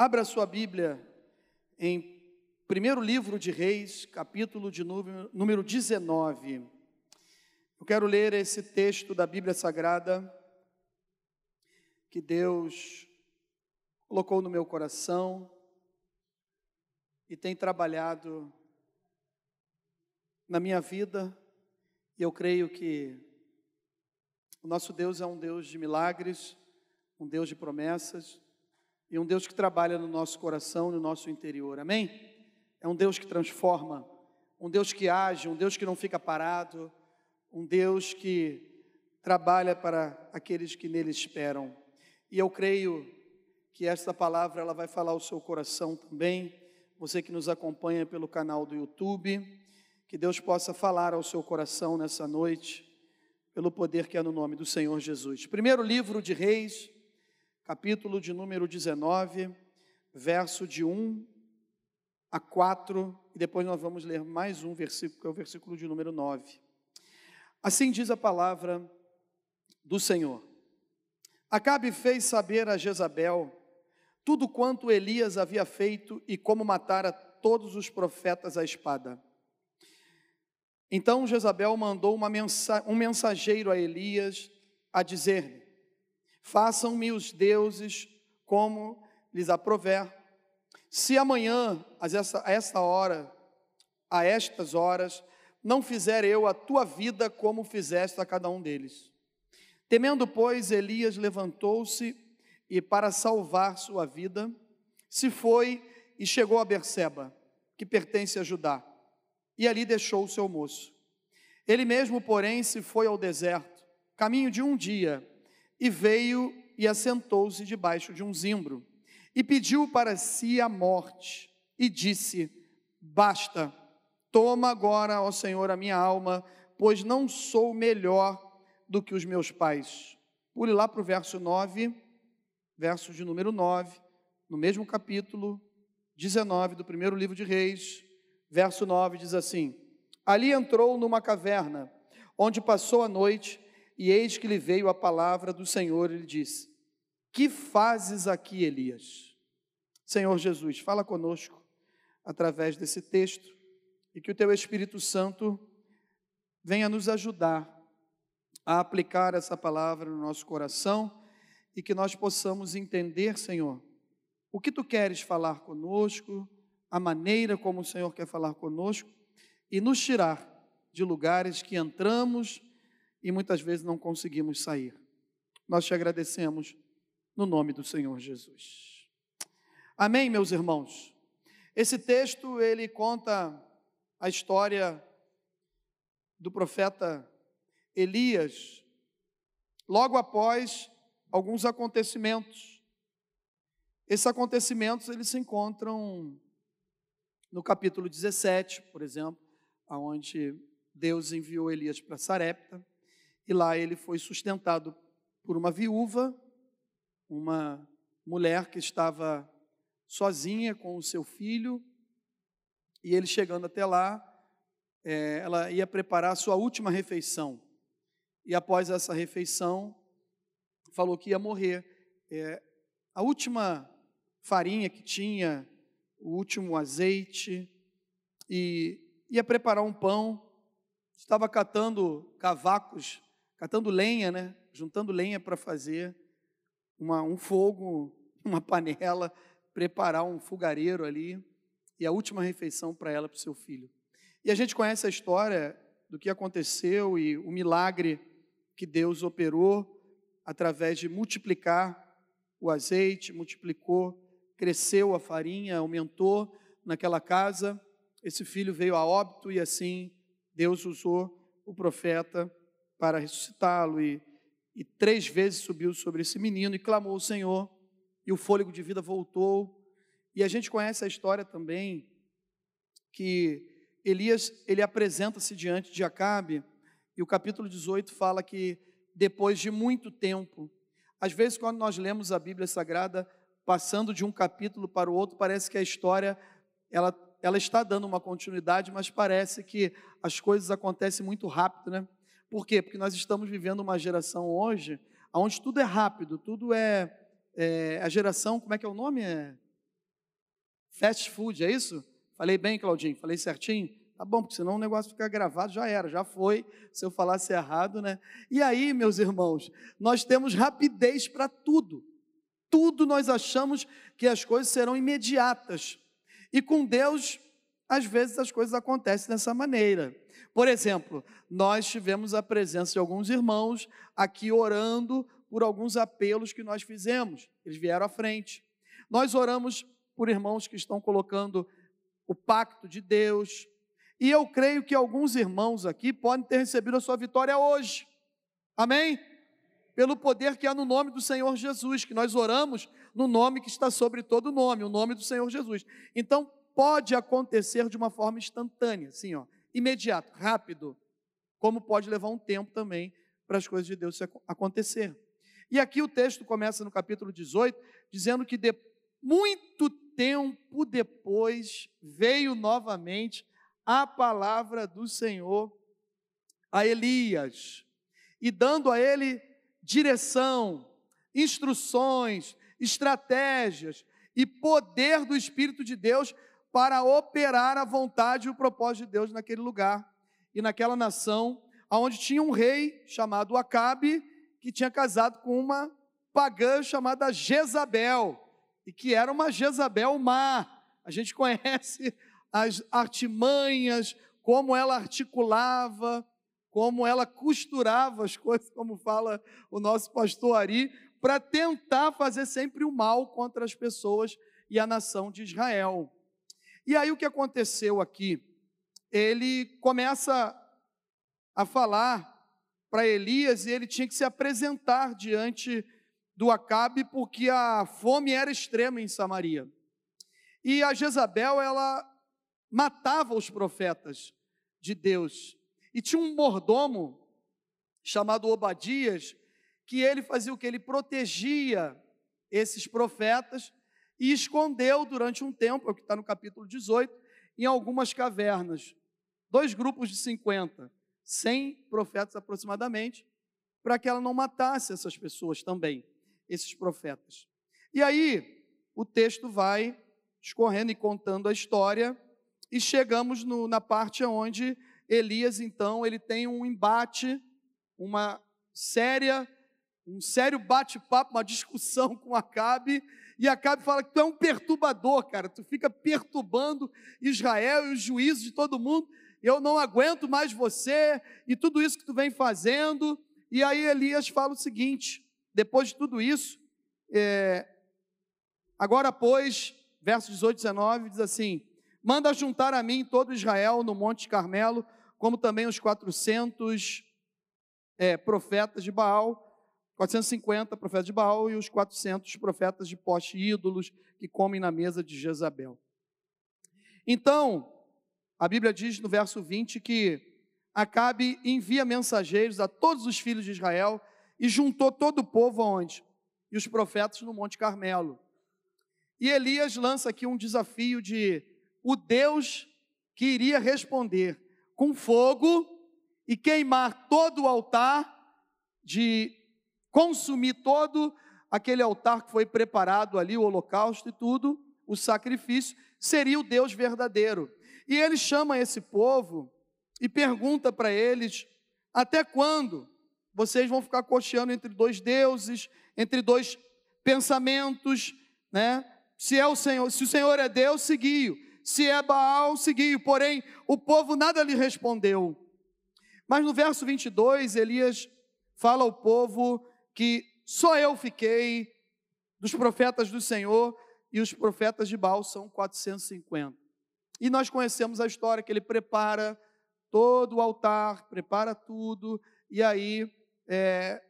Abra sua Bíblia em primeiro livro de Reis, capítulo de número, número 19. Eu quero ler esse texto da Bíblia Sagrada que Deus colocou no meu coração e tem trabalhado na minha vida, e eu creio que o nosso Deus é um Deus de milagres, um Deus de promessas e um Deus que trabalha no nosso coração, no nosso interior. Amém? É um Deus que transforma, um Deus que age, um Deus que não fica parado, um Deus que trabalha para aqueles que nele esperam. E eu creio que esta palavra ela vai falar ao seu coração também. Você que nos acompanha pelo canal do YouTube, que Deus possa falar ao seu coração nessa noite, pelo poder que é no nome do Senhor Jesus. Primeiro livro de Reis, capítulo de número 19, verso de 1 a 4, e depois nós vamos ler mais um versículo, que é o versículo de número 9. Assim diz a palavra do Senhor. Acabe fez saber a Jezabel tudo quanto Elias havia feito e como matara todos os profetas à espada. Então Jezabel mandou mensa um mensageiro a Elias a dizer-lhe: Façam-me os deuses como lhes aprover. Se amanhã, a essa, a esta hora, a estas horas, não fizer eu a tua vida como fizeste a cada um deles. Temendo, pois, Elias levantou-se e, para salvar sua vida, se foi e chegou a Berseba, que pertence a Judá e ali deixou o seu moço. Ele mesmo, porém, se foi ao deserto, caminho de um dia, e veio e assentou-se debaixo de um zimbro, e pediu para si a morte, e disse: Basta, toma agora, ó Senhor, a minha alma, pois não sou melhor do que os meus pais. Pule lá para o verso 9, verso de número 9, no mesmo capítulo 19 do primeiro livro de Reis, verso 9 diz assim: Ali entrou numa caverna, onde passou a noite, e eis que lhe veio a palavra do Senhor, e lhe disse: Que fazes aqui, Elias? Senhor Jesus, fala conosco através desse texto, e que o teu Espírito Santo venha nos ajudar a aplicar essa palavra no nosso coração e que nós possamos entender, Senhor, o que tu queres falar conosco a maneira como o Senhor quer falar conosco e nos tirar de lugares que entramos e muitas vezes não conseguimos sair. Nós te agradecemos no nome do Senhor Jesus. Amém, meus irmãos. Esse texto ele conta a história do profeta Elias logo após alguns acontecimentos. Esses acontecimentos eles se encontram no capítulo 17, por exemplo, aonde Deus enviou Elias para Sarepta, e lá ele foi sustentado por uma viúva, uma mulher que estava sozinha com o seu filho, e ele chegando até lá, é, ela ia preparar a sua última refeição. E após essa refeição, falou que ia morrer. É, a última farinha que tinha o último azeite e ia preparar um pão. Estava catando cavacos, catando lenha, né? Juntando lenha para fazer uma, um fogo, uma panela, preparar um fogareiro ali e a última refeição para ela, para o seu filho. E a gente conhece a história do que aconteceu e o milagre que Deus operou através de multiplicar o azeite, multiplicou cresceu a farinha, aumentou naquela casa. Esse filho veio a óbito e assim Deus usou o profeta para ressuscitá-lo. E, e três vezes subiu sobre esse menino e clamou ao Senhor, e o fôlego de vida voltou. E a gente conhece a história também que Elias ele apresenta-se diante de Acabe, e o capítulo 18 fala que depois de muito tempo, às vezes quando nós lemos a Bíblia Sagrada, passando de um capítulo para o outro, parece que a história ela, ela está dando uma continuidade, mas parece que as coisas acontecem muito rápido, né? Por quê? Porque nós estamos vivendo uma geração hoje onde tudo é rápido, tudo é, é a geração, como é que é o nome? É fast food, é isso? Falei bem, Claudinho? Falei certinho? Tá bom, porque senão o negócio fica gravado, já era, já foi, se eu falasse errado, né? E aí, meus irmãos, nós temos rapidez para tudo. Tudo nós achamos que as coisas serão imediatas. E com Deus, às vezes as coisas acontecem dessa maneira. Por exemplo, nós tivemos a presença de alguns irmãos aqui orando por alguns apelos que nós fizemos. Eles vieram à frente. Nós oramos por irmãos que estão colocando o pacto de Deus. E eu creio que alguns irmãos aqui podem ter recebido a sua vitória hoje. Amém? Pelo poder que há no nome do Senhor Jesus, que nós oramos no nome que está sobre todo nome, o nome do Senhor Jesus. Então, pode acontecer de uma forma instantânea, assim, ó, imediato, rápido, como pode levar um tempo também para as coisas de Deus acontecer. E aqui o texto começa no capítulo 18, dizendo que de muito tempo depois veio novamente a palavra do Senhor a Elias, e dando a ele direção, instruções, estratégias e poder do Espírito de Deus para operar a vontade e o propósito de Deus naquele lugar e naquela nação, onde tinha um rei chamado Acabe, que tinha casado com uma pagã chamada Jezabel, e que era uma Jezabel má. A gente conhece as artimanhas, como ela articulava, como ela costurava as coisas, como fala o nosso pastor Ari, para tentar fazer sempre o mal contra as pessoas e a nação de Israel. E aí o que aconteceu aqui? Ele começa a falar para Elias e ele tinha que se apresentar diante do Acabe porque a fome era extrema em Samaria. E a Jezabel, ela matava os profetas de Deus. E tinha um mordomo chamado Obadias, que ele fazia o que? Ele protegia esses profetas e escondeu durante um tempo, é o que está no capítulo 18, em algumas cavernas. Dois grupos de 50, 100 profetas aproximadamente, para que ela não matasse essas pessoas também, esses profetas. E aí, o texto vai escorrendo e contando a história, e chegamos no, na parte onde Elias, então, ele tem um embate, uma séria, um sério bate-papo, uma discussão com Acabe, e Acabe fala que tu é um perturbador, cara, tu fica perturbando Israel e os juízos de todo mundo, eu não aguento mais você e tudo isso que tu vem fazendo. E aí Elias fala o seguinte, depois de tudo isso, é, agora pois, verso 18 e 19, diz assim, manda juntar a mim todo Israel no Monte Carmelo, como também os 400 é, profetas de Baal, 450 profetas de Baal e os 400 profetas de poste ídolos que comem na mesa de Jezabel. Então, a Bíblia diz no verso 20 que Acabe envia mensageiros a todos os filhos de Israel e juntou todo o povo aonde? E os profetas no Monte Carmelo. E Elias lança aqui um desafio de o Deus que iria responder com fogo e queimar todo o altar de consumir todo aquele altar que foi preparado ali, o holocausto e tudo, o sacrifício, seria o Deus verdadeiro. E ele chama esse povo e pergunta para eles: até quando vocês vão ficar cocheando entre dois deuses, entre dois pensamentos, né? Se é o Senhor, se o Senhor é Deus, seguiu. Se é Baal, seguiu. Porém, o povo nada lhe respondeu. Mas no verso 22, Elias fala ao povo que só eu fiquei dos profetas do Senhor e os profetas de Baal são 450. E nós conhecemos a história que ele prepara todo o altar, prepara tudo, e aí é,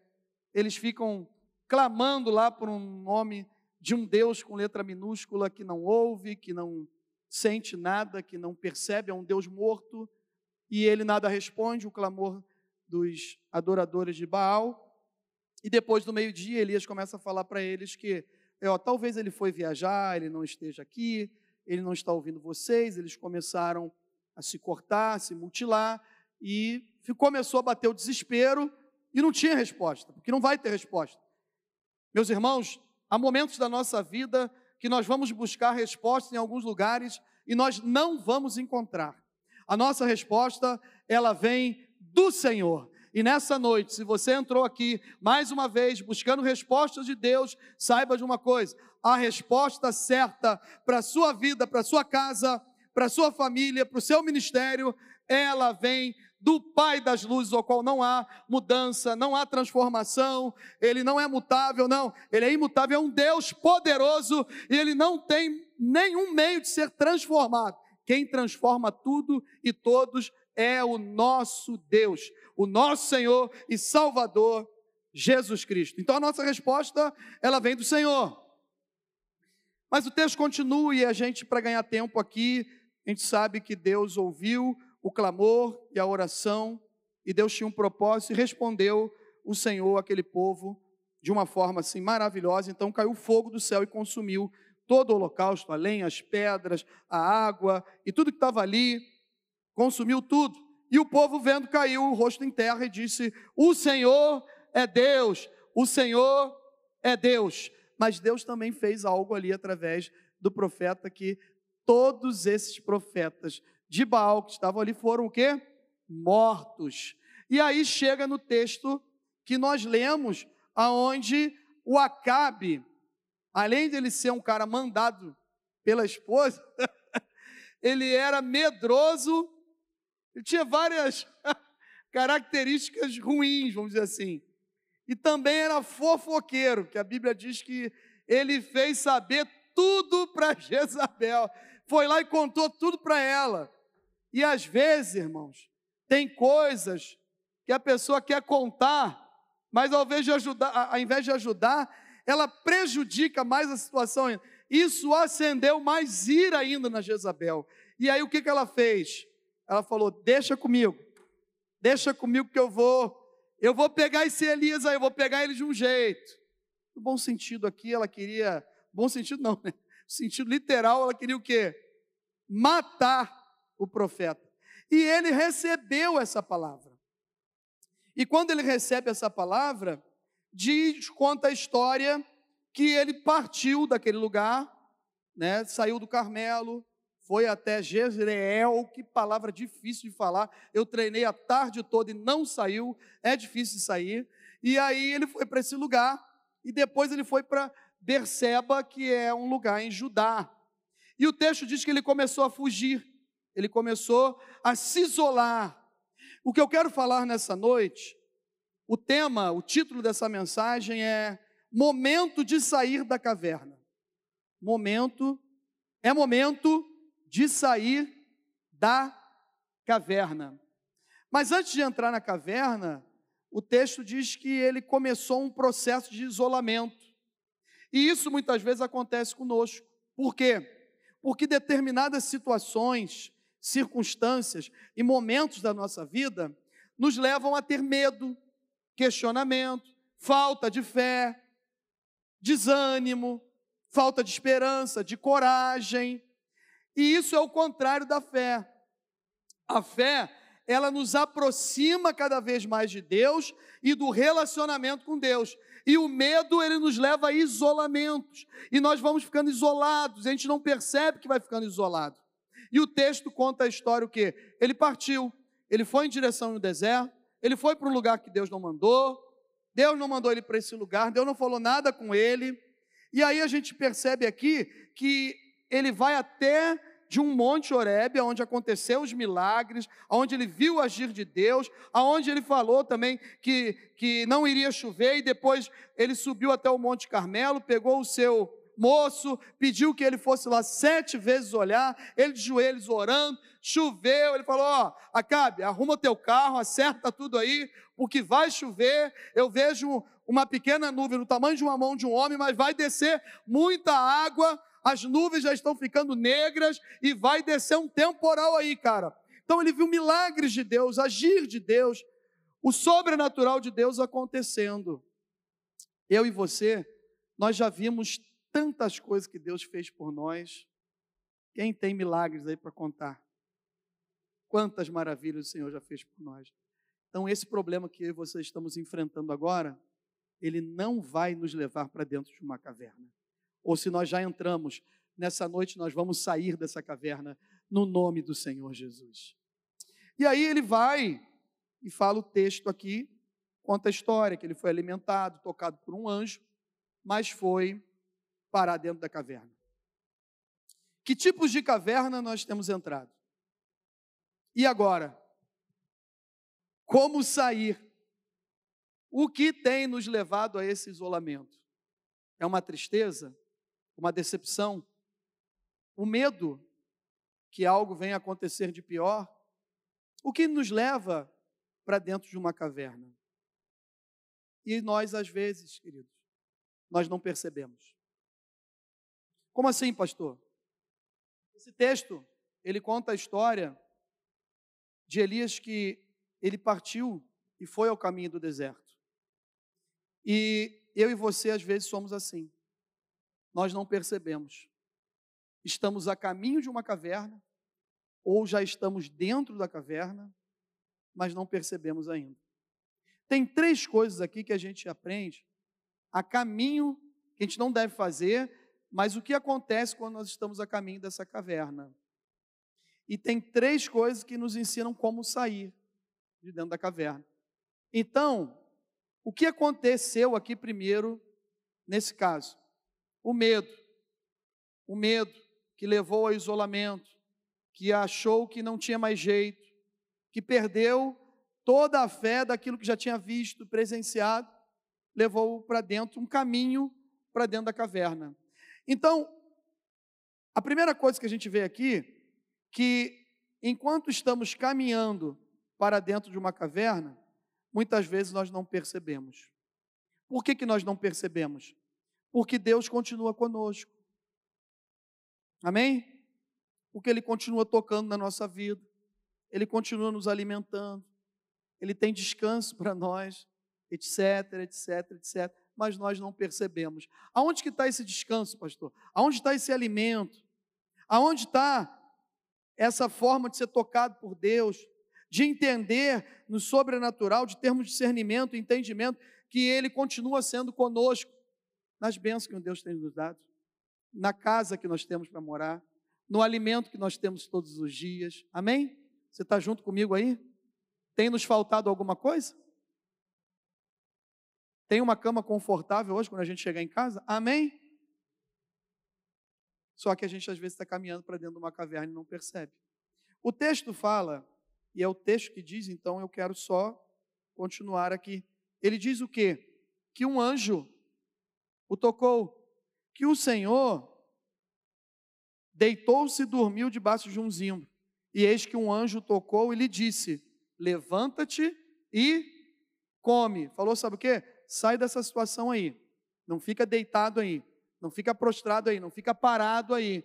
eles ficam clamando lá por um nome de um Deus com letra minúscula que não ouve, que não sente nada, que não percebe, é um Deus morto, e ele nada responde, o clamor dos adoradores de Baal. E depois do meio-dia, Elias começa a falar para eles que, ó, talvez ele foi viajar, ele não esteja aqui, ele não está ouvindo vocês. Eles começaram a se cortar, a se mutilar, e começou a bater o desespero, e não tinha resposta, porque não vai ter resposta. Meus irmãos, há momentos da nossa vida que nós vamos buscar respostas em alguns lugares e nós não vamos encontrar. A nossa resposta, ela vem do Senhor. E nessa noite, se você entrou aqui mais uma vez buscando respostas de Deus, saiba de uma coisa: a resposta certa para a sua vida, para a sua casa, para a sua família, para o seu ministério, ela vem do Pai das luzes, ao qual não há mudança, não há transformação, ele não é mutável, não, ele é imutável, é um Deus poderoso e ele não tem nenhum meio de ser transformado. Quem transforma tudo e todos é o nosso Deus, o nosso Senhor e Salvador, Jesus Cristo. Então a nossa resposta, ela vem do Senhor. Mas o texto continua e a gente, para ganhar tempo aqui, a gente sabe que Deus ouviu o clamor e a oração, e Deus tinha um propósito e respondeu o Senhor aquele povo de uma forma assim maravilhosa. Então caiu fogo do céu e consumiu todo o holocausto, a lenha, as pedras, a água e tudo que estava ali, consumiu tudo. E o povo vendo caiu o rosto em terra e disse: O Senhor é Deus, o Senhor é Deus. Mas Deus também fez algo ali através do profeta que todos esses profetas de Baal que estavam ali foram o quê? Mortos. E aí chega no texto que nós lemos, aonde o Acabe, além de ele ser um cara mandado pela esposa, ele era medroso, ele tinha várias características ruins, vamos dizer assim. E também era fofoqueiro, que a Bíblia diz que ele fez saber tudo para Jezabel. Foi lá e contou tudo para ela. E às vezes, irmãos, tem coisas que a pessoa quer contar, mas ao invés de ajudar, ao invés de ajudar ela prejudica mais a situação. Isso acendeu mais ira ainda na Jezabel. E aí o que, que ela fez? Ela falou: Deixa comigo, deixa comigo que eu vou, eu vou pegar esse Elias aí, eu vou pegar ele de um jeito. No bom sentido aqui, ela queria, bom sentido não, né? No sentido literal, ela queria o quê? Matar o profeta. E ele recebeu essa palavra. E quando ele recebe essa palavra, diz, conta a história que ele partiu daquele lugar, né, saiu do Carmelo, foi até Jezreel, que palavra difícil de falar. Eu treinei a tarde toda e não saiu, é difícil de sair. E aí ele foi para esse lugar e depois ele foi para Berseba, que é um lugar em Judá. E o texto diz que ele começou a fugir ele começou a se isolar. O que eu quero falar nessa noite, o tema, o título dessa mensagem é Momento de sair da caverna. Momento, é momento de sair da caverna. Mas antes de entrar na caverna, o texto diz que ele começou um processo de isolamento. E isso muitas vezes acontece conosco. Por quê? Porque determinadas situações, circunstâncias e momentos da nossa vida nos levam a ter medo, questionamento, falta de fé, desânimo, falta de esperança, de coragem. E isso é o contrário da fé. A fé, ela nos aproxima cada vez mais de Deus e do relacionamento com Deus. E o medo, ele nos leva a isolamentos. E nós vamos ficando isolados, a gente não percebe que vai ficando isolado. E o texto conta a história o quê? Ele partiu, ele foi em direção ao deserto, ele foi para um lugar que Deus não mandou, Deus não mandou ele para esse lugar, Deus não falou nada com ele. E aí a gente percebe aqui que ele vai até de um monte Horebe, onde aconteceu os milagres, onde ele viu o agir de Deus, aonde ele falou também que, que não iria chover, e depois ele subiu até o Monte Carmelo, pegou o seu moço, pediu que ele fosse lá sete vezes olhar, ele de joelhos orando, choveu, ele falou: Ó, Acabe, arruma teu carro, acerta tudo aí, porque vai chover. Eu vejo uma pequena nuvem no tamanho de uma mão de um homem, mas vai descer muita água, as nuvens já estão ficando negras e vai descer um temporal aí, cara. Então ele viu milagres de Deus, agir de Deus, o sobrenatural de Deus acontecendo. Eu e você, nós já vimos tantas coisas que Deus fez por nós. Quem tem milagres aí para contar? Quantas maravilhas o Senhor já fez por nós. Então, esse problema que eu e você estamos enfrentando agora, ele não vai nos levar para dentro de uma caverna. Ou se nós já entramos, nessa noite nós vamos sair dessa caverna no nome do Senhor Jesus. E aí ele vai e fala o texto aqui, conta a história que ele foi alimentado, tocado por um anjo, mas foi parar dentro da caverna. Que tipos de caverna nós temos entrado? E agora? Como sair? O que tem nos levado a esse isolamento? É uma tristeza? Uma decepção? O medo que algo venha acontecer de pior? O que nos leva para dentro de uma caverna? E nós, às vezes, queridos, nós não percebemos. Como assim, pastor? Esse texto, ele conta a história de Elias que ele partiu e foi ao caminho do deserto. E eu e você, às vezes, somos assim. Nós não percebemos. Estamos a caminho de uma caverna, ou já estamos dentro da caverna, mas não percebemos ainda. Tem três coisas aqui que a gente aprende a caminho que a gente não deve fazer, mas o que acontece quando nós estamos a caminho dessa caverna. E tem três coisas que nos ensinam como sair de dentro da caverna. Então, o que aconteceu aqui primeiro, nesse caso? O medo. O medo que levou ao isolamento, que achou que não tinha mais jeito, que perdeu toda a fé daquilo que já tinha visto, presenciado, levou para dentro um caminho para dentro da caverna. Então, a primeira coisa que a gente vê aqui, que enquanto estamos caminhando para dentro de uma caverna, muitas vezes nós não percebemos. Por que, que nós não percebemos? Porque Deus continua conosco. Amém? porque Ele continua tocando na nossa vida, Ele continua nos alimentando, Ele tem descanso para nós, etc, etc, etc. Mas nós não percebemos. Aonde que está esse descanso, pastor? Aonde está esse alimento? Aonde está essa forma de ser tocado por Deus, de entender no sobrenatural, de termos discernimento, entendimento, que Ele continua sendo conosco nas bênçãos que Deus tem nos dado, na casa que nós temos para morar, no alimento que nós temos todos os dias. Amém? Você está junto comigo aí? Tem nos faltado alguma coisa? Tem uma cama confortável hoje quando a gente chegar em casa? Amém? Só que a gente às vezes está caminhando para dentro de uma caverna e não percebe. O texto fala, e é o texto que diz, então eu quero só continuar aqui. Ele diz o quê? Que um anjo o tocou, que o Senhor Deitou-se e dormiu debaixo de um zimbro. E eis que um anjo tocou e lhe disse: Levanta-te e come. Falou, sabe o que? Sai dessa situação aí. Não fica deitado aí. Não fica prostrado aí. Não fica parado aí.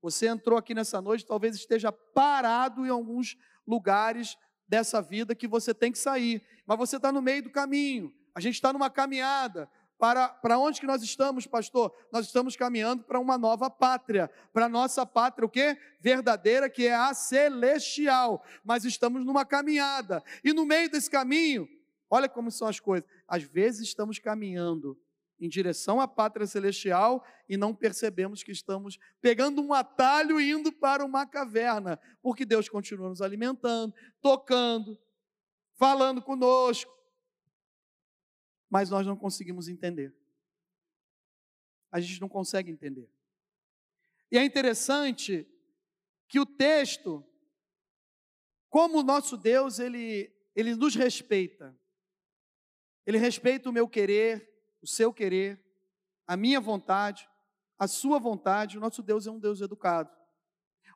Você entrou aqui nessa noite, talvez esteja parado em alguns lugares dessa vida que você tem que sair. Mas você está no meio do caminho. A gente está numa caminhada. Para, para onde que nós estamos, pastor? Nós estamos caminhando para uma nova pátria, para nossa pátria, o quê? Verdadeira, que é a celestial. Mas estamos numa caminhada. E no meio desse caminho, olha como são as coisas. Às vezes estamos caminhando em direção à pátria celestial e não percebemos que estamos pegando um atalho e indo para uma caverna, porque Deus continua nos alimentando, tocando, falando conosco, mas nós não conseguimos entender. A gente não consegue entender. E é interessante que o texto, como o nosso Deus, ele, ele nos respeita. Ele respeita o meu querer, o seu querer, a minha vontade, a sua vontade. O nosso Deus é um Deus educado.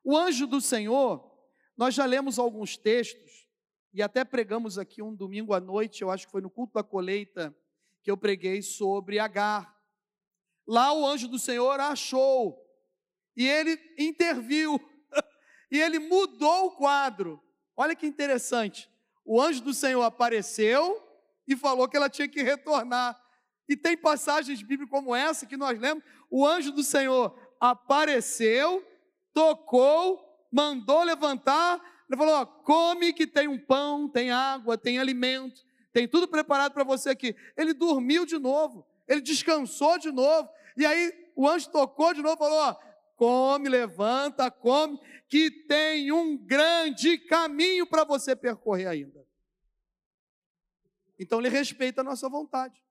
O anjo do Senhor, nós já lemos alguns textos, e até pregamos aqui um domingo à noite, eu acho que foi no culto da colheita, que eu preguei sobre Agar. Lá o anjo do Senhor achou, e ele interviu, e ele mudou o quadro. Olha que interessante. O anjo do Senhor apareceu e falou que ela tinha que retornar. E tem passagens bíblicas como essa que nós lemos. O anjo do Senhor apareceu, tocou, mandou levantar, ele falou: ó, come que tem um pão, tem água, tem alimento tem tudo preparado para você aqui. Ele dormiu de novo, ele descansou de novo. E aí o anjo tocou de novo e falou: ó, come, levanta, come, que tem um grande caminho para você percorrer ainda. Então ele respeita a nossa vontade.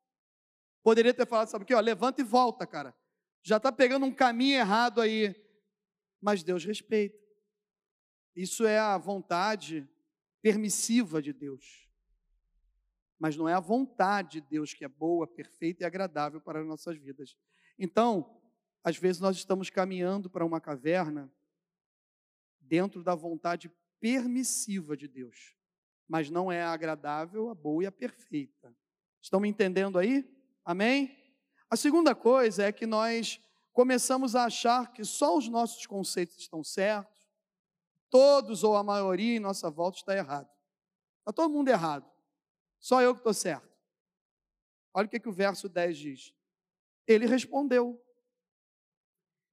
Poderia ter falado, sabe o que? Ó, levanta e volta, cara. Já está pegando um caminho errado aí. Mas Deus respeita. Isso é a vontade permissiva de Deus. Mas não é a vontade de Deus que é boa, perfeita e agradável para as nossas vidas. Então, às vezes nós estamos caminhando para uma caverna dentro da vontade permissiva de Deus, mas não é a agradável, a boa e a perfeita. Estão me entendendo aí? Amém? A segunda coisa é que nós começamos a achar que só os nossos conceitos estão certos, todos ou a maioria em nossa volta está errado. Está todo mundo errado. Só eu que estou certo. Olha o que, que o verso 10 diz. Ele respondeu.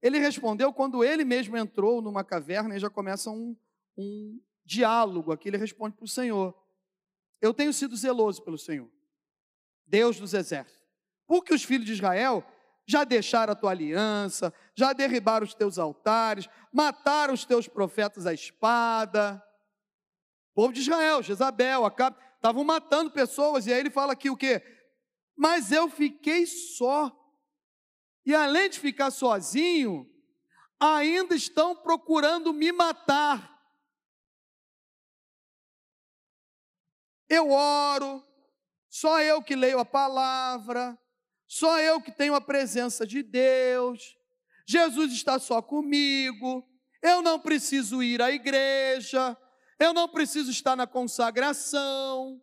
Ele respondeu quando ele mesmo entrou numa caverna e já começa um, um diálogo aqui. Ele responde para o Senhor: Eu tenho sido zeloso pelo Senhor, Deus dos exércitos porque os filhos de Israel já deixaram a tua aliança, já derribaram os teus altares, mataram os teus profetas à espada. O povo de Israel, Jezabel, Acabe, estavam matando pessoas, e aí ele fala aqui o quê? Mas eu fiquei só. E além de ficar sozinho, ainda estão procurando me matar. Eu oro, só eu que leio a palavra, só eu que tenho a presença de Deus. Jesus está só comigo. Eu não preciso ir à igreja. Eu não preciso estar na consagração.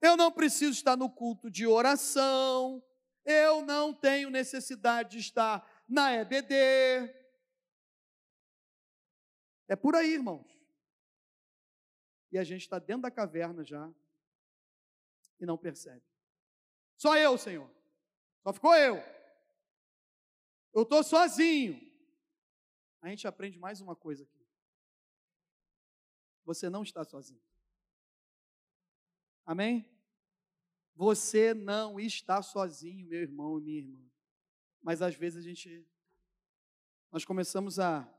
Eu não preciso estar no culto de oração. Eu não tenho necessidade de estar na EBD. É por aí, irmãos. E a gente está dentro da caverna já e não percebe. Só eu, Senhor. Só ficou eu. Eu estou sozinho. A gente aprende mais uma coisa aqui. Você não está sozinho. Amém? Você não está sozinho, meu irmão e minha irmã. Mas às vezes a gente nós começamos a,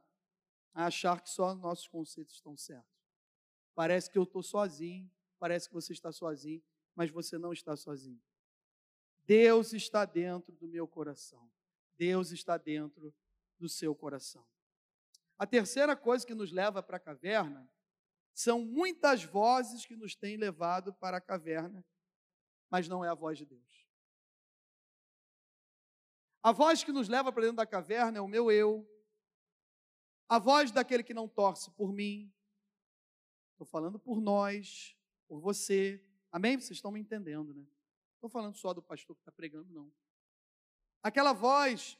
a achar que só nossos conceitos estão certos. Parece que eu estou sozinho, parece que você está sozinho, mas você não está sozinho. Deus está dentro do meu coração. Deus está dentro do seu coração. A terceira coisa que nos leva para a caverna são muitas vozes que nos têm levado para a caverna, mas não é a voz de Deus. A voz que nos leva para dentro da caverna é o meu eu, a voz daquele que não torce por mim. Estou falando por nós, por você. Amém? Vocês estão me entendendo, né? Estou falando só do pastor que está pregando, não. Aquela voz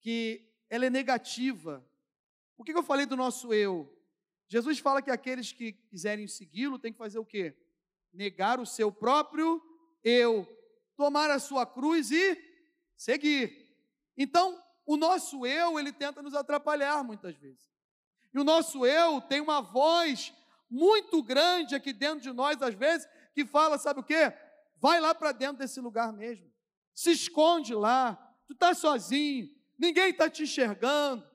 que ela é negativa. Que, que eu falei do nosso eu? Jesus fala que aqueles que quiserem segui-lo têm que fazer o quê? Negar o seu próprio eu, tomar a sua cruz e seguir. Então, o nosso eu, ele tenta nos atrapalhar muitas vezes. E o nosso eu tem uma voz muito grande aqui dentro de nós, às vezes, que fala, sabe o quê? Vai lá para dentro desse lugar mesmo. Se esconde lá. Tu está sozinho. Ninguém está te enxergando.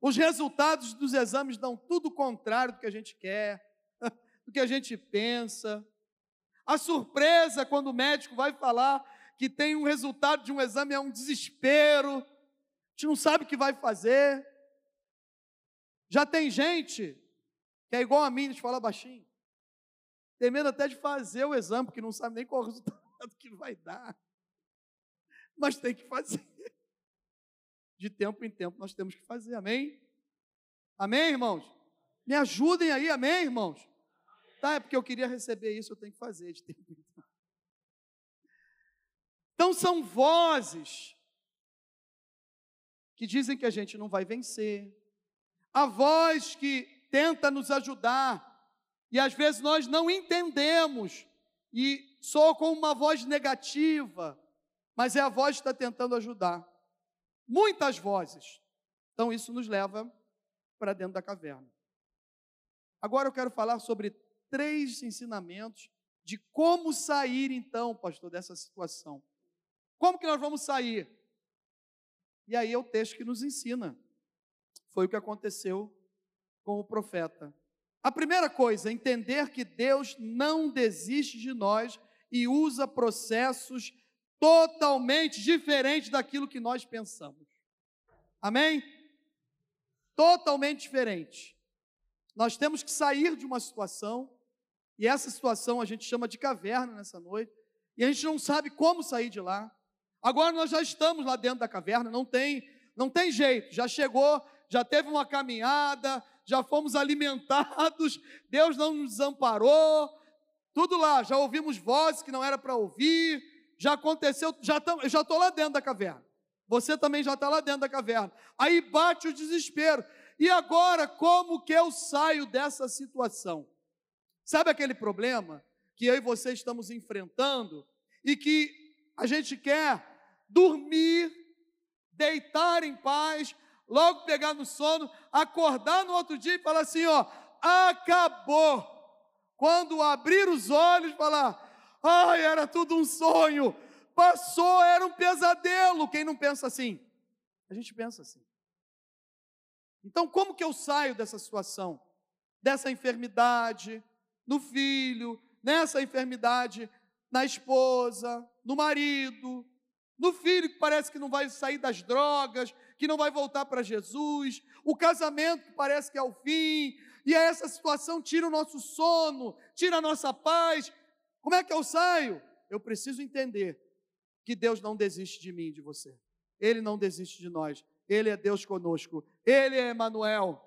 Os resultados dos exames dão tudo o contrário do que a gente quer, do que a gente pensa. A surpresa quando o médico vai falar que tem um resultado de um exame é um desespero. A gente não sabe o que vai fazer. Já tem gente que é igual a mim, a gente fala baixinho tem medo até de fazer o exame, porque não sabe nem qual o resultado que vai dar. Mas tem que fazer. De tempo em tempo nós temos que fazer, amém? Amém, irmãos? Me ajudem aí, amém, irmãos? Tá, é porque eu queria receber isso, eu tenho que fazer de tempo em tempo. Então são vozes que dizem que a gente não vai vencer. A voz que tenta nos ajudar e às vezes nós não entendemos e soa como uma voz negativa, mas é a voz que está tentando ajudar. Muitas vozes. Então isso nos leva para dentro da caverna. Agora eu quero falar sobre três ensinamentos de como sair então, pastor, dessa situação. Como que nós vamos sair? E aí é o texto que nos ensina. Foi o que aconteceu com o profeta. A primeira coisa, entender que Deus não desiste de nós e usa processos totalmente diferentes daquilo que nós pensamos. Amém? Totalmente diferente. Nós temos que sair de uma situação, e essa situação a gente chama de caverna nessa noite, e a gente não sabe como sair de lá. Agora nós já estamos lá dentro da caverna, não tem, não tem jeito, já chegou, já teve uma caminhada, já fomos alimentados, Deus não nos desamparou, tudo lá, já ouvimos vozes que não era para ouvir, já aconteceu, já tam, já estou lá dentro da caverna. Você também já está lá dentro da caverna. Aí bate o desespero. E agora, como que eu saio dessa situação? Sabe aquele problema que eu e você estamos enfrentando e que a gente quer dormir, deitar em paz, logo pegar no sono, acordar no outro dia e falar assim: ó, acabou. Quando abrir os olhos, falar: ai, era tudo um sonho, passou, era um pesadelo. Quem não pensa assim? A gente pensa assim. Então, como que eu saio dessa situação? Dessa enfermidade no filho, nessa enfermidade na esposa, no marido, no filho que parece que não vai sair das drogas, que não vai voltar para Jesus, o casamento parece que é o fim, e essa situação tira o nosso sono, tira a nossa paz. Como é que eu saio? Eu preciso entender que Deus não desiste de mim e de você. Ele não desiste de nós. Ele é Deus conosco. Ele é Emanuel.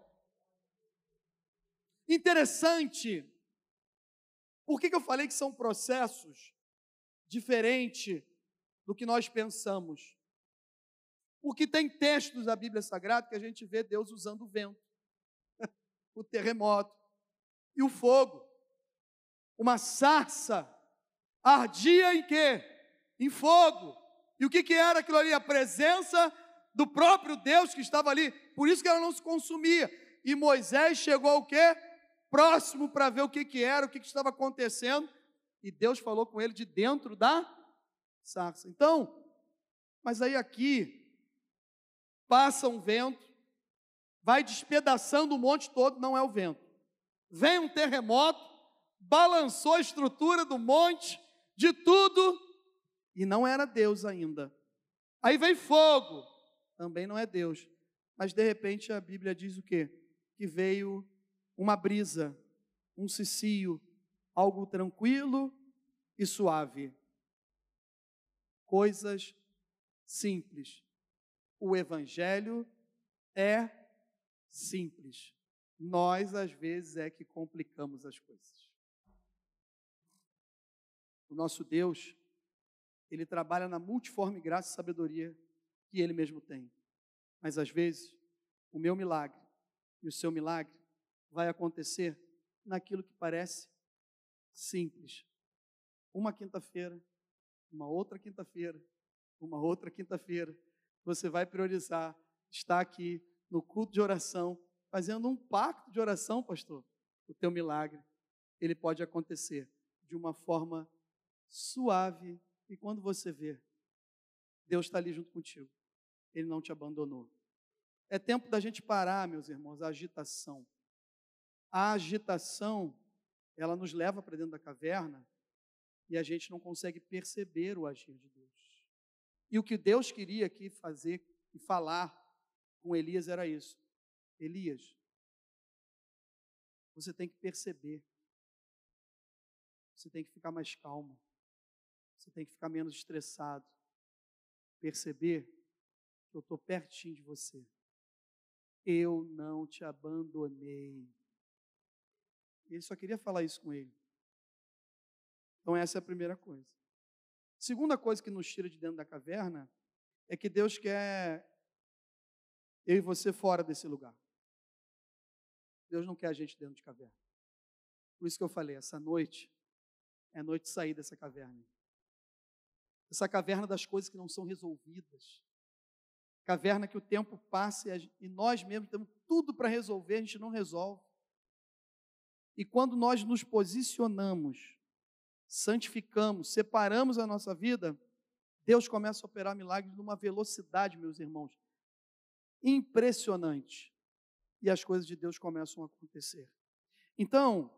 Interessante. Por que, que eu falei que são processos diferentes do que nós pensamos? Porque tem textos da Bíblia Sagrada que a gente vê Deus usando o vento, o terremoto e o fogo. Uma sarça ardia em quê? Em fogo. E o que, que era aquilo ali? A presença do próprio Deus que estava ali. Por isso que ela não se consumia. E Moisés chegou ao quê? Próximo para ver o que, que era, o que, que estava acontecendo. E Deus falou com ele de dentro da sarça. Então, mas aí aqui passa um vento, vai despedaçando o monte todo, não é o vento. Vem um terremoto, balançou a estrutura do monte, de tudo, e não era Deus ainda. Aí vem fogo, também não é Deus. Mas de repente a Bíblia diz o quê? Que veio uma brisa, um cicio, algo tranquilo e suave. Coisas simples o Evangelho é simples. Nós, às vezes, é que complicamos as coisas. O nosso Deus, ele trabalha na multiforme graça e sabedoria que ele mesmo tem. Mas, às vezes, o meu milagre e o seu milagre vai acontecer naquilo que parece simples. Uma quinta-feira, uma outra quinta-feira, uma outra quinta-feira, você vai priorizar estar aqui no culto de oração, fazendo um pacto de oração, pastor. O teu milagre, ele pode acontecer de uma forma suave e quando você vê, Deus está ali junto contigo. Ele não te abandonou. É tempo da gente parar, meus irmãos, a agitação. A agitação, ela nos leva para dentro da caverna e a gente não consegue perceber o agir de Deus. E o que Deus queria aqui fazer e falar com Elias era isso: Elias, você tem que perceber, você tem que ficar mais calmo, você tem que ficar menos estressado, perceber que eu estou pertinho de você. Eu não te abandonei. Ele só queria falar isso com ele. Então, essa é a primeira coisa. Segunda coisa que nos tira de dentro da caverna é que Deus quer eu e você fora desse lugar. Deus não quer a gente dentro de caverna. Por isso que eu falei, essa noite é noite de sair dessa caverna. Essa caverna das coisas que não são resolvidas. Caverna que o tempo passa e nós mesmos temos tudo para resolver, a gente não resolve. E quando nós nos posicionamos santificamos, separamos a nossa vida, Deus começa a operar milagres numa velocidade, meus irmãos, impressionante. E as coisas de Deus começam a acontecer. Então,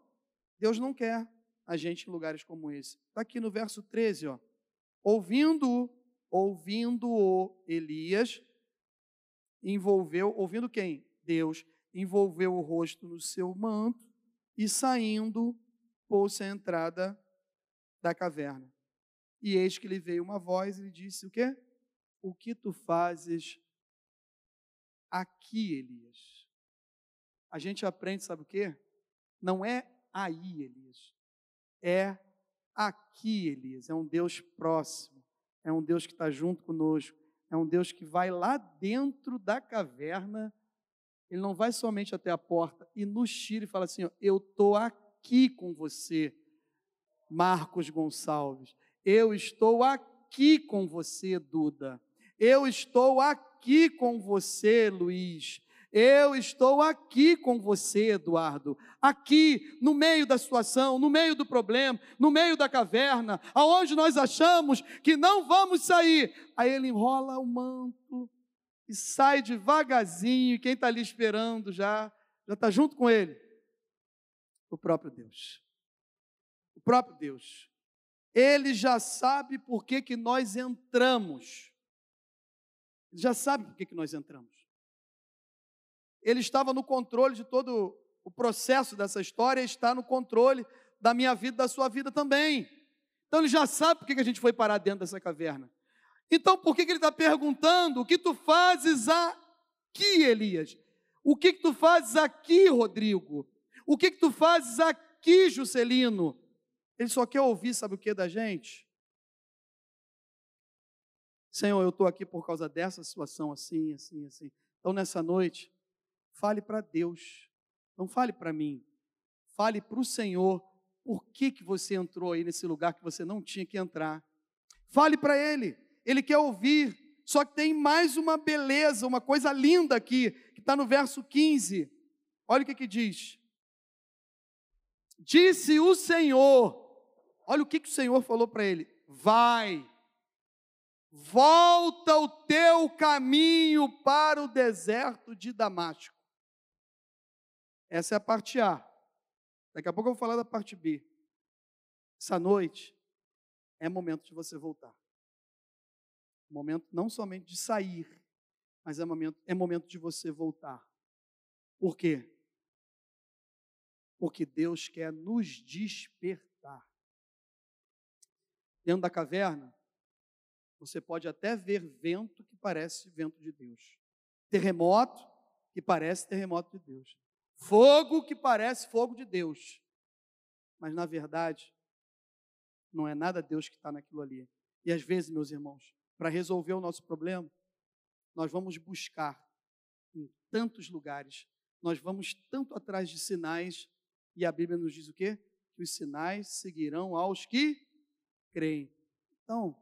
Deus não quer a gente em lugares como esse. Está aqui no verso 13, ó. Ouvindo, ouvindo-o Elias, envolveu, ouvindo quem? Deus, envolveu o rosto no seu manto e saindo, pôs-se à entrada da caverna. E eis que lhe veio uma voz e lhe disse: O quê? O que tu fazes aqui, Elias? A gente aprende, sabe o quê? Não é aí, Elias. É aqui, Elias. É um Deus próximo. É um Deus que está junto conosco. É um Deus que vai lá dentro da caverna. Ele não vai somente até a porta e nos tira e fala assim: ó, Eu estou aqui com você, Marcos Gonçalves. Eu estou aqui com você, Duda. Eu estou aqui com você, Luiz. Eu estou aqui com você, Eduardo, aqui no meio da situação, no meio do problema, no meio da caverna, aonde nós achamos que não vamos sair. Aí ele enrola o manto e sai devagarzinho, e quem está ali esperando já, já está junto com ele. O próprio Deus. O próprio Deus. Ele já sabe por que, que nós entramos. Ele já sabe por que, que nós entramos ele estava no controle de todo o processo dessa história, está no controle da minha vida, da sua vida também. Então ele já sabe por que a gente foi parar dentro dessa caverna. Então por que ele está perguntando o que tu fazes aqui, Elias? O que, que tu fazes aqui, Rodrigo? O que, que tu fazes aqui, Juscelino? Ele só quer ouvir, sabe o que da gente? Senhor, eu estou aqui por causa dessa situação, assim, assim, assim. Então, nessa noite, Fale para Deus, não fale para mim. Fale para o Senhor por que, que você entrou aí nesse lugar que você não tinha que entrar. Fale para Ele, Ele quer ouvir. Só que tem mais uma beleza, uma coisa linda aqui, que está no verso 15. Olha o que, que diz. Disse o Senhor, olha o que, que o Senhor falou para ele: vai, volta o teu caminho para o deserto de Damasco. Essa é a parte A. Daqui a pouco eu vou falar da parte B. Essa noite é momento de você voltar. Momento não somente de sair, mas é momento, é momento de você voltar. Por quê? Porque Deus quer nos despertar. Dentro da caverna, você pode até ver vento que parece vento de Deus. Terremoto que parece terremoto de Deus. Fogo que parece fogo de Deus. Mas na verdade, não é nada Deus que está naquilo ali. E às vezes, meus irmãos, para resolver o nosso problema, nós vamos buscar em tantos lugares, nós vamos tanto atrás de sinais, e a Bíblia nos diz o quê? Que os sinais seguirão aos que creem. Então,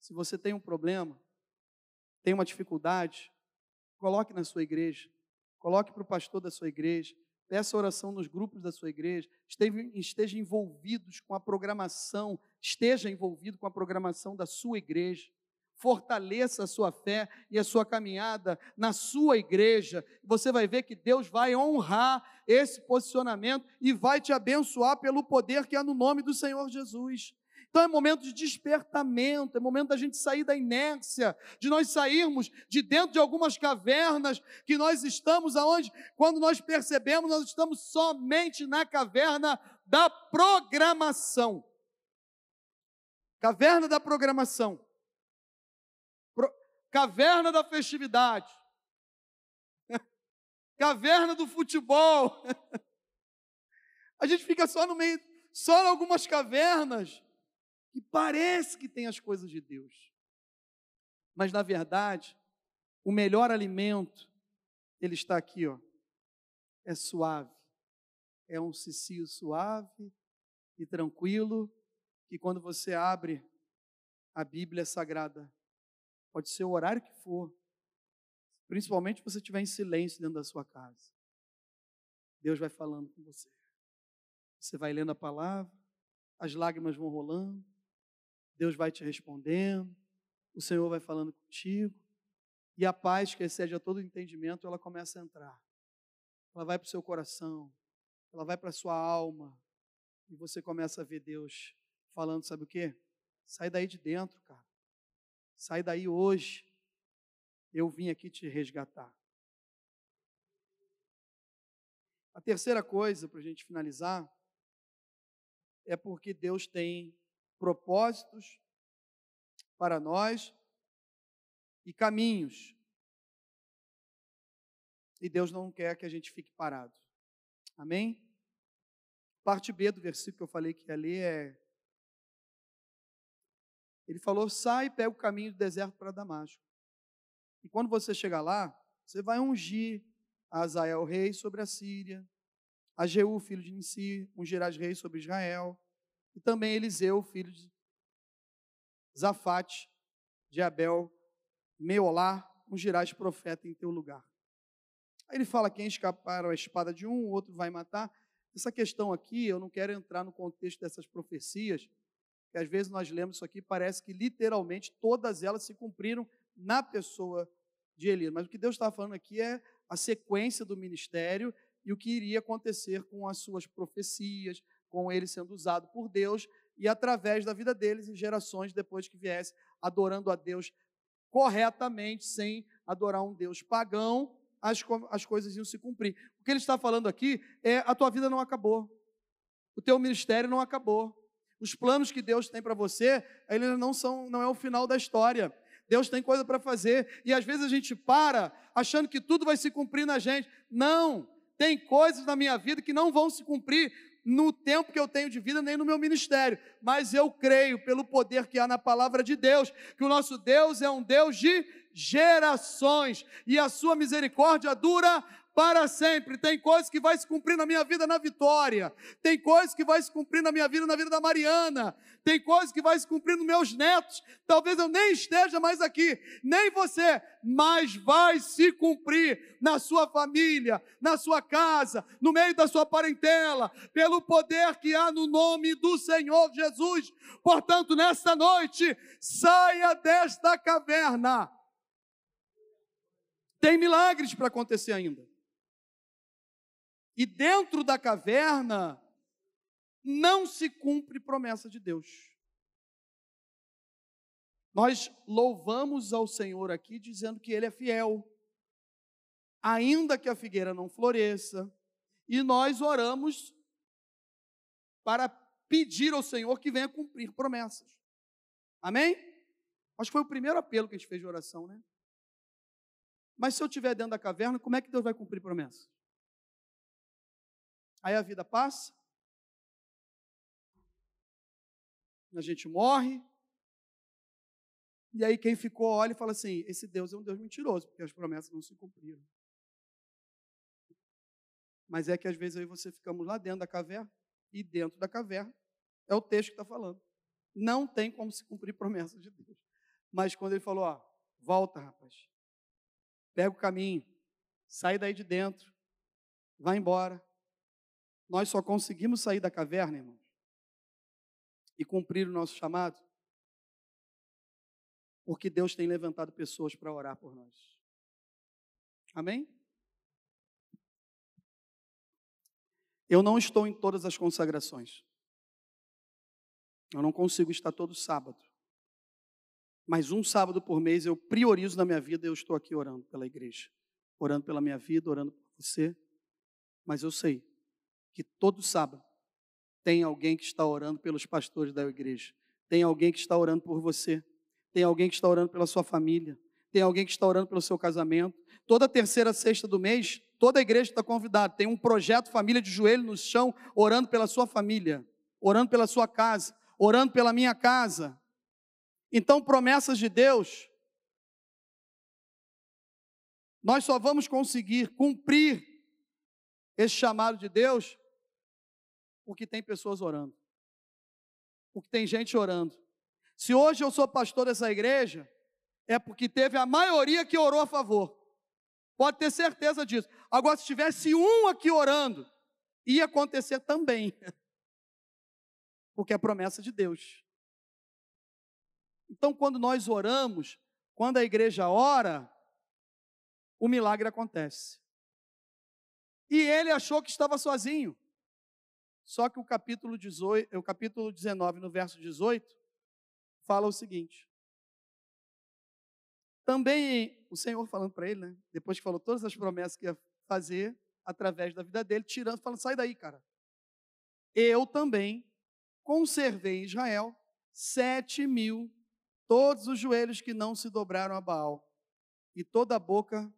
se você tem um problema, tem uma dificuldade, coloque na sua igreja, Coloque para o pastor da sua igreja. Peça oração nos grupos da sua igreja. Esteja, envolvidos com a programação. Esteja envolvido com a programação da sua igreja. Fortaleça a sua fé e a sua caminhada na sua igreja. Você vai ver que Deus vai honrar esse posicionamento e vai te abençoar pelo poder que há no nome do Senhor Jesus. Então é momento de despertamento, é momento da gente sair da inércia, de nós sairmos de dentro de algumas cavernas que nós estamos aonde, quando nós percebemos, nós estamos somente na caverna da programação. Caverna da programação. Pro, caverna da festividade. caverna do futebol. A gente fica só no meio, só em algumas cavernas que parece que tem as coisas de Deus. Mas na verdade, o melhor alimento, ele está aqui, ó. É suave. É um cicio suave e tranquilo, que quando você abre a Bíblia Sagrada, pode ser o horário que for, principalmente se você estiver em silêncio dentro da sua casa. Deus vai falando com você. Você vai lendo a palavra, as lágrimas vão rolando, Deus vai te respondendo, o Senhor vai falando contigo, E a paz que excede a todo entendimento, ela começa a entrar. Ela vai para o seu coração, ela vai para a sua alma, e você começa a ver Deus falando, sabe o quê? Sai daí de dentro, cara. Sai daí hoje. Eu vim aqui te resgatar. A terceira coisa, para a gente finalizar, é porque Deus tem propósitos para nós e caminhos. E Deus não quer que a gente fique parado. Amém? Parte B do versículo que eu falei que ler é. Ele falou: sai e pega o caminho do deserto para Damasco. E quando você chegar lá, você vai ungir a Azael rei sobre a Síria, a Jeú, filho de Nissi, ungirás rei sobre Israel, e também Eliseu, filho de Zafate, de Abel, Meolá, ungirás profeta em teu lugar. Aí ele fala: quem escapar a espada de um, o outro vai matar. Essa questão aqui, eu não quero entrar no contexto dessas profecias, que às vezes nós lemos isso aqui, parece que literalmente todas elas se cumpriram na pessoa de Elias. Mas o que Deus está falando aqui é a sequência do ministério e o que iria acontecer com as suas profecias, com ele sendo usado por Deus e através da vida deles em gerações depois que viesse adorando a Deus corretamente, sem adorar um Deus pagão, as, as coisas iam se cumprir. O que ele está falando aqui é a tua vida não acabou. O teu ministério não acabou. Os planos que Deus tem para você, eles não são, não é o final da história. Deus tem coisa para fazer e às vezes a gente para achando que tudo vai se cumprir na gente. Não, tem coisas na minha vida que não vão se cumprir no tempo que eu tenho de vida, nem no meu ministério, mas eu creio, pelo poder que há na palavra de Deus, que o nosso Deus é um Deus de gerações e a sua misericórdia dura para sempre. Tem coisas que vai se cumprir na minha vida na Vitória. Tem coisas que vai se cumprir na minha vida na vida da Mariana. Tem coisas que vai se cumprir nos meus netos. Talvez eu nem esteja mais aqui, nem você, mas vai se cumprir na sua família, na sua casa, no meio da sua parentela, pelo poder que há no nome do Senhor Jesus. Portanto, nesta noite, saia desta caverna. Tem milagres para acontecer ainda. E dentro da caverna não se cumpre promessa de Deus. Nós louvamos ao Senhor aqui dizendo que Ele é fiel, ainda que a figueira não floresça, e nós oramos para pedir ao Senhor que venha cumprir promessas. Amém? Acho que foi o primeiro apelo que a gente fez de oração, né? Mas se eu estiver dentro da caverna, como é que Deus vai cumprir promessas? Aí a vida passa, a gente morre, e aí quem ficou olha e fala assim: esse Deus é um Deus mentiroso, porque as promessas não se cumpriram. Mas é que às vezes aí você ficamos lá dentro da caverna, e dentro da caverna é o texto que está falando. Não tem como se cumprir promessas de Deus. Mas quando ele falou, ó, volta, rapaz, pega o caminho, sai daí de dentro, vai embora, nós só conseguimos sair da caverna, irmãos, e cumprir o nosso chamado, porque Deus tem levantado pessoas para orar por nós. Amém? Eu não estou em todas as consagrações. Eu não consigo estar todo sábado. Mas um sábado por mês eu priorizo na minha vida, eu estou aqui orando pela igreja, orando pela minha vida, orando por você. Mas eu sei que todo sábado tem alguém que está orando pelos pastores da igreja, tem alguém que está orando por você, tem alguém que está orando pela sua família, tem alguém que está orando pelo seu casamento. Toda terceira sexta do mês, toda a igreja está convidada. Tem um projeto Família de Joelho no Chão, orando pela sua família, orando pela sua casa, orando pela minha casa. Então, promessas de Deus, nós só vamos conseguir cumprir esse chamado de Deus porque tem pessoas orando. Porque tem gente orando. Se hoje eu sou pastor dessa igreja, é porque teve a maioria que orou a favor. Pode ter certeza disso. Agora, se tivesse um aqui orando, ia acontecer também. Porque é promessa de Deus. Então, quando nós oramos, quando a igreja ora, o milagre acontece. E ele achou que estava sozinho. Só que o capítulo 18, o capítulo 19, no verso 18, fala o seguinte: Também o Senhor falando para ele, né, depois que falou todas as promessas que ia fazer através da vida dele, tirando, falando: sai daí, cara. Eu também conservei em Israel sete mil, todos os joelhos que não se dobraram a Baal, e toda a boca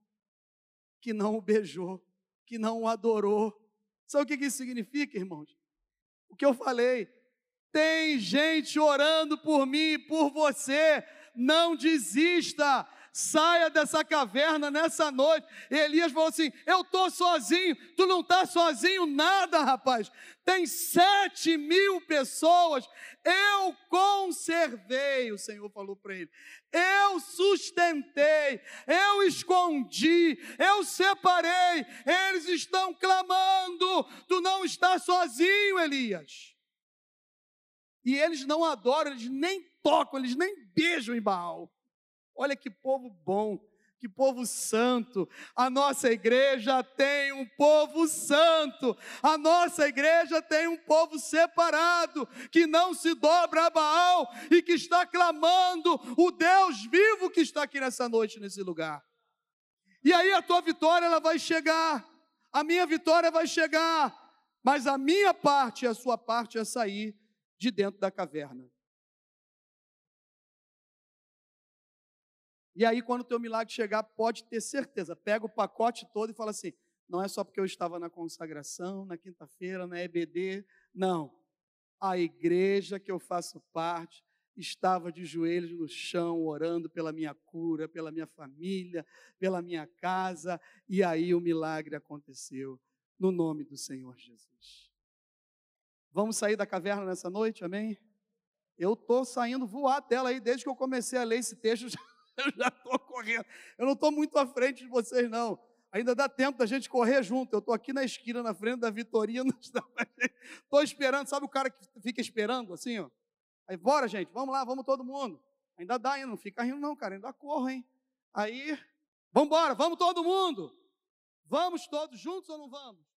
que não o beijou, que não o adorou. Sabe o que isso significa, irmãos? O que eu falei. Tem gente orando por mim e por você. Não desista saia dessa caverna nessa noite. Elias falou assim: Eu estou sozinho, tu não está sozinho, nada, rapaz. Tem sete mil pessoas, eu conservei, o Senhor falou para ele. Eu sustentei, eu escondi, eu separei, eles estão clamando, tu não está sozinho, Elias. E eles não adoram, eles nem tocam, eles nem beijam em Baal. Olha que povo bom, que povo santo. A nossa igreja tem um povo santo. A nossa igreja tem um povo separado, que não se dobra a Baal e que está clamando o Deus vivo que está aqui nessa noite, nesse lugar. E aí a tua vitória ela vai chegar. A minha vitória vai chegar. Mas a minha parte e a sua parte é sair de dentro da caverna. E aí, quando o teu milagre chegar, pode ter certeza, pega o pacote todo e fala assim: não é só porque eu estava na consagração, na quinta-feira, na EBD, não. A igreja que eu faço parte estava de joelhos no chão, orando pela minha cura, pela minha família, pela minha casa, e aí o milagre aconteceu, no nome do Senhor Jesus. Vamos sair da caverna nessa noite, amém? Eu estou saindo voar dela aí, desde que eu comecei a ler esse texto. Já eu já estou correndo. Eu não estou muito à frente de vocês, não. Ainda dá tempo da gente correr junto. Eu estou aqui na esquina, na frente da Vitorina. Estou esperando, sabe o cara que fica esperando assim, ó? Aí, bora, gente, vamos lá, vamos todo mundo. Ainda dá ainda, não fica rindo, não, cara, ainda corre, hein? Aí, vamos embora, vamos todo mundo. Vamos todos juntos ou não vamos?